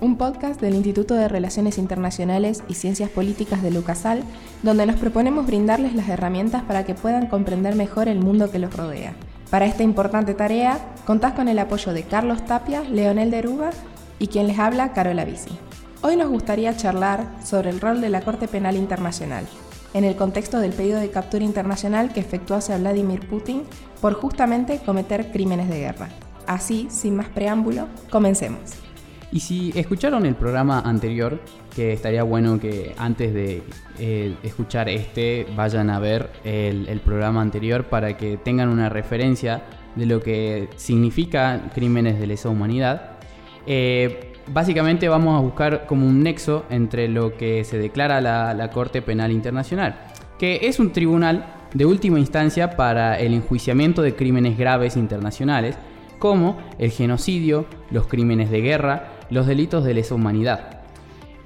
un podcast del Instituto de Relaciones Internacionales y Ciencias Políticas de Lucasal, donde nos proponemos brindarles las herramientas para que puedan comprender mejor el mundo que los rodea. Para esta importante tarea, contás con el apoyo de Carlos Tapia, Leonel Deruba y quien les habla, Carola Bici. Hoy nos gustaría charlar sobre el rol de la Corte Penal Internacional, en el contexto del pedido de captura internacional que efectuó hacia Vladimir Putin por justamente cometer crímenes de guerra. Así, sin más preámbulo, comencemos. Y si escucharon el programa anterior, que estaría bueno que antes de eh, escuchar este vayan a ver el, programa anterior para que tengan una referencia de lo que significa crímenes de lesa humanidad. Eh, básicamente vamos a buscar como un nexo entre lo que se declara la, la Corte Penal Internacional, que es un tribunal de última instancia para el enjuiciamiento de crímenes graves internacionales, como el genocidio, los crímenes de guerra, los delitos de lesa humanidad.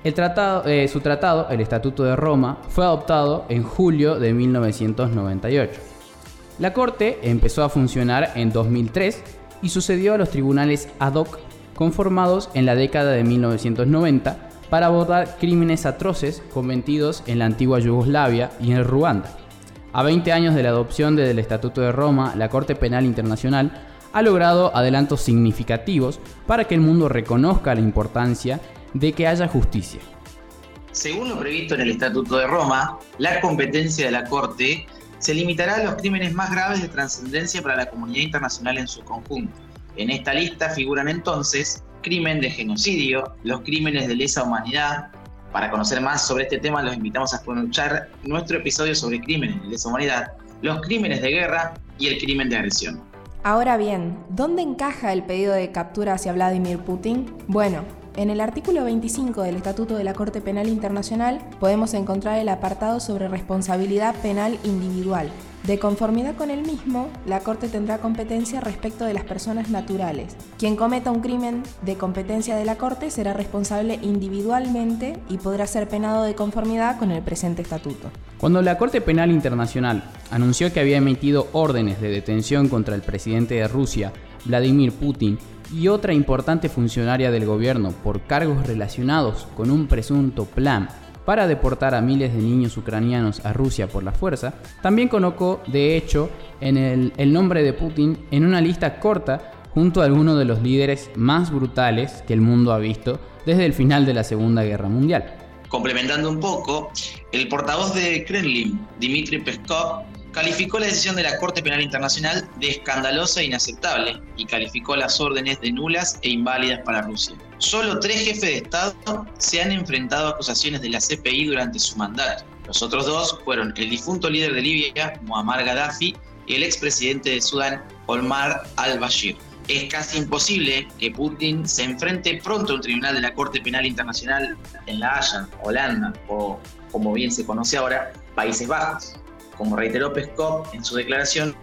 El tratado, eh, su tratado, el Estatuto de Roma, fue adoptado en julio de 1998. La Corte empezó a funcionar en 2003 y sucedió a los tribunales ad hoc conformados en la década de 1990 para abordar crímenes atroces cometidos en la antigua Yugoslavia y en Ruanda. A 20 años de la adopción del Estatuto de Roma, la Corte Penal Internacional ha logrado adelantos significativos para que el mundo reconozca la importancia de que haya justicia. Según lo previsto en el Estatuto de Roma, la competencia de la Corte se limitará a los crímenes más graves de trascendencia para la comunidad internacional en su conjunto. En esta lista figuran entonces crimen de genocidio, los crímenes de lesa humanidad. Para conocer más sobre este tema los invitamos a escuchar nuestro episodio sobre crímenes de lesa humanidad, los crímenes de guerra y el crimen de agresión. Ahora bien, ¿dónde encaja el pedido de captura hacia Vladimir Putin? Bueno, en el artículo 25 del Estatuto de la Corte Penal Internacional podemos encontrar el apartado sobre responsabilidad penal individual, de conformidad con el mismo, la Corte tendrá competencia respecto de las personas naturales. Quien cometa un crimen de competencia de la Corte será responsable individualmente y podrá ser penado de conformidad con el presente estatuto. Cuando la Corte Penal Internacional anunció que había emitido órdenes de detención contra el presidente de Rusia, Vladimir Putin, y otra importante funcionaria del gobierno por cargos relacionados con un presunto plan para deportar a miles de niños ucranianos a Rusia por la fuerza, también colocó, de hecho, el nombre de Putin en una lista corta junto a algunos de los líderes más brutales que el mundo ha visto desde el final de la Segunda Guerra Mundial. Complementando un poco, el portavoz de Kremlin, Dmitry Peskov, calificó la decisión de la Corte Penal Internacional de escandalosa e inaceptable y calificó las órdenes de nulas e inválidas para Rusia. Solo tres jefes de Estado se han enfrentado a acusaciones de la CPI durante su mandato. Los otros dos fueron el difunto líder de Libia, Muammar Gaddafi, y el expresidente de Sudán, Omar al-Bashir. Es casi imposible que Putin se enfrente pronto a un tribunal de la Corte Penal Internacional en La Haya, Holanda, o como bien se conoce ahora, Países Bajos. Como reiteró Peskov en su declaración,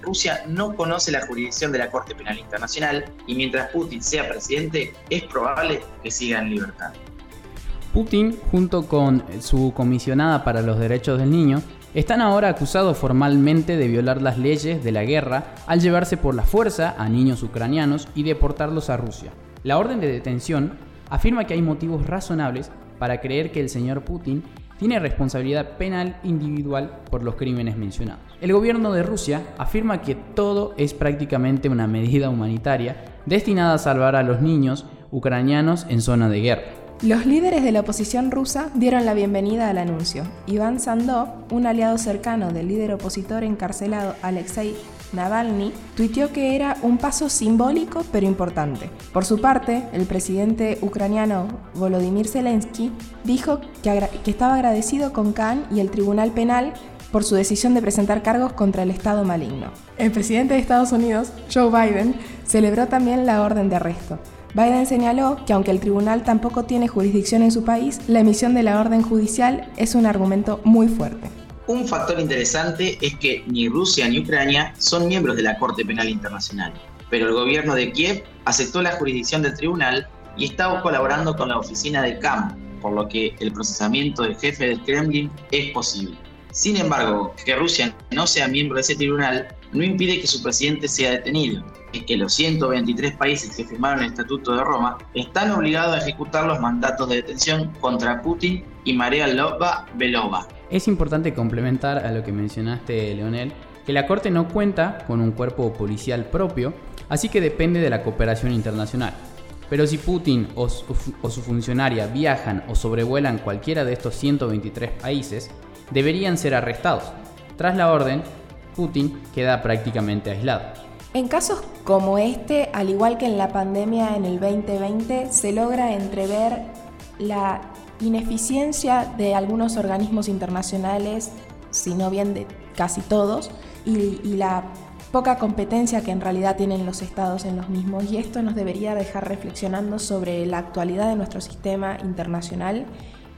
Rusia no conoce la jurisdicción de la Corte Penal Internacional y mientras Putin sea presidente es probable que siga en libertad. Putin, junto con su comisionada para los derechos del niño, están ahora acusados formalmente de violar las leyes de la guerra al llevarse por la fuerza a niños ucranianos y deportarlos a Rusia. La orden de detención afirma que hay motivos razonables para creer que el señor Putin tiene responsabilidad penal individual por los crímenes mencionados. El gobierno de Rusia afirma que todo es prácticamente una medida humanitaria destinada a salvar a los niños ucranianos en zona de guerra. Los líderes de la oposición rusa dieron la bienvenida al anuncio. Iván Sandov, un aliado cercano del líder opositor encarcelado Alexei Navalny, tuiteó que era un paso simbólico pero importante. Por su parte, el presidente ucraniano Volodymyr Zelensky dijo que, que estaba agradecido con Khan y el Tribunal Penal por su decisión de presentar cargos contra el Estado maligno. El presidente de Estados Unidos, Joe Biden, celebró también la orden de arresto. Biden señaló que aunque el tribunal tampoco tiene jurisdicción en su país, la emisión de la orden judicial es un argumento muy fuerte. Un factor interesante es que ni Rusia ni Ucrania son miembros de la Corte Penal Internacional, pero el gobierno de Kiev aceptó la jurisdicción del tribunal y está colaborando con la oficina de CAM, por lo que el procesamiento del jefe del Kremlin es posible. Sin embargo, que Rusia no sea miembro de ese tribunal no impide que su presidente sea detenido. Es que los 123 países que firmaron el Estatuto de Roma están obligados a ejecutar los mandatos de detención contra Putin y María Lova Belova. Es importante complementar a lo que mencionaste, Leonel, que la Corte no cuenta con un cuerpo policial propio, así que depende de la cooperación internacional. Pero si Putin o su, funcionaria viajan o sobrevuelan cualquiera de estos 123 países, deberían ser arrestados. Tras la orden, Putin queda prácticamente aislado. En casos como este, al igual que en la pandemia en el 2020, se logra entrever la ineficiencia de algunos organismos internacionales, si no bien de casi todos, y, la poca competencia que en realidad tienen los estados en los mismos y esto nos debería dejar reflexionando sobre la actualidad de nuestro sistema internacional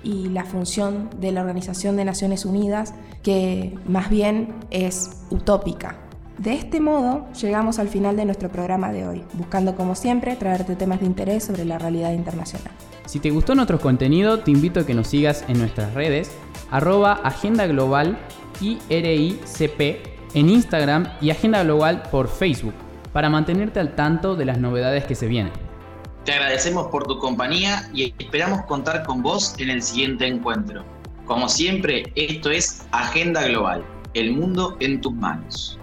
y la función de la Organización de Naciones Unidas, que más bien es utópica. De este modo, llegamos al final de nuestro programa de hoy, buscando como siempre traerte temas de interés sobre la realidad internacional. Si te gustó nuestro contenido, te invito a que nos sigas en nuestras redes, arroba Agenda Global IRICP en Instagram y Agenda Global por Facebook para mantenerte al tanto de las novedades que se vienen. Te agradecemos por tu compañía y esperamos contar con vos en el siguiente encuentro. Como siempre, esto es Agenda Global, el mundo en tus manos.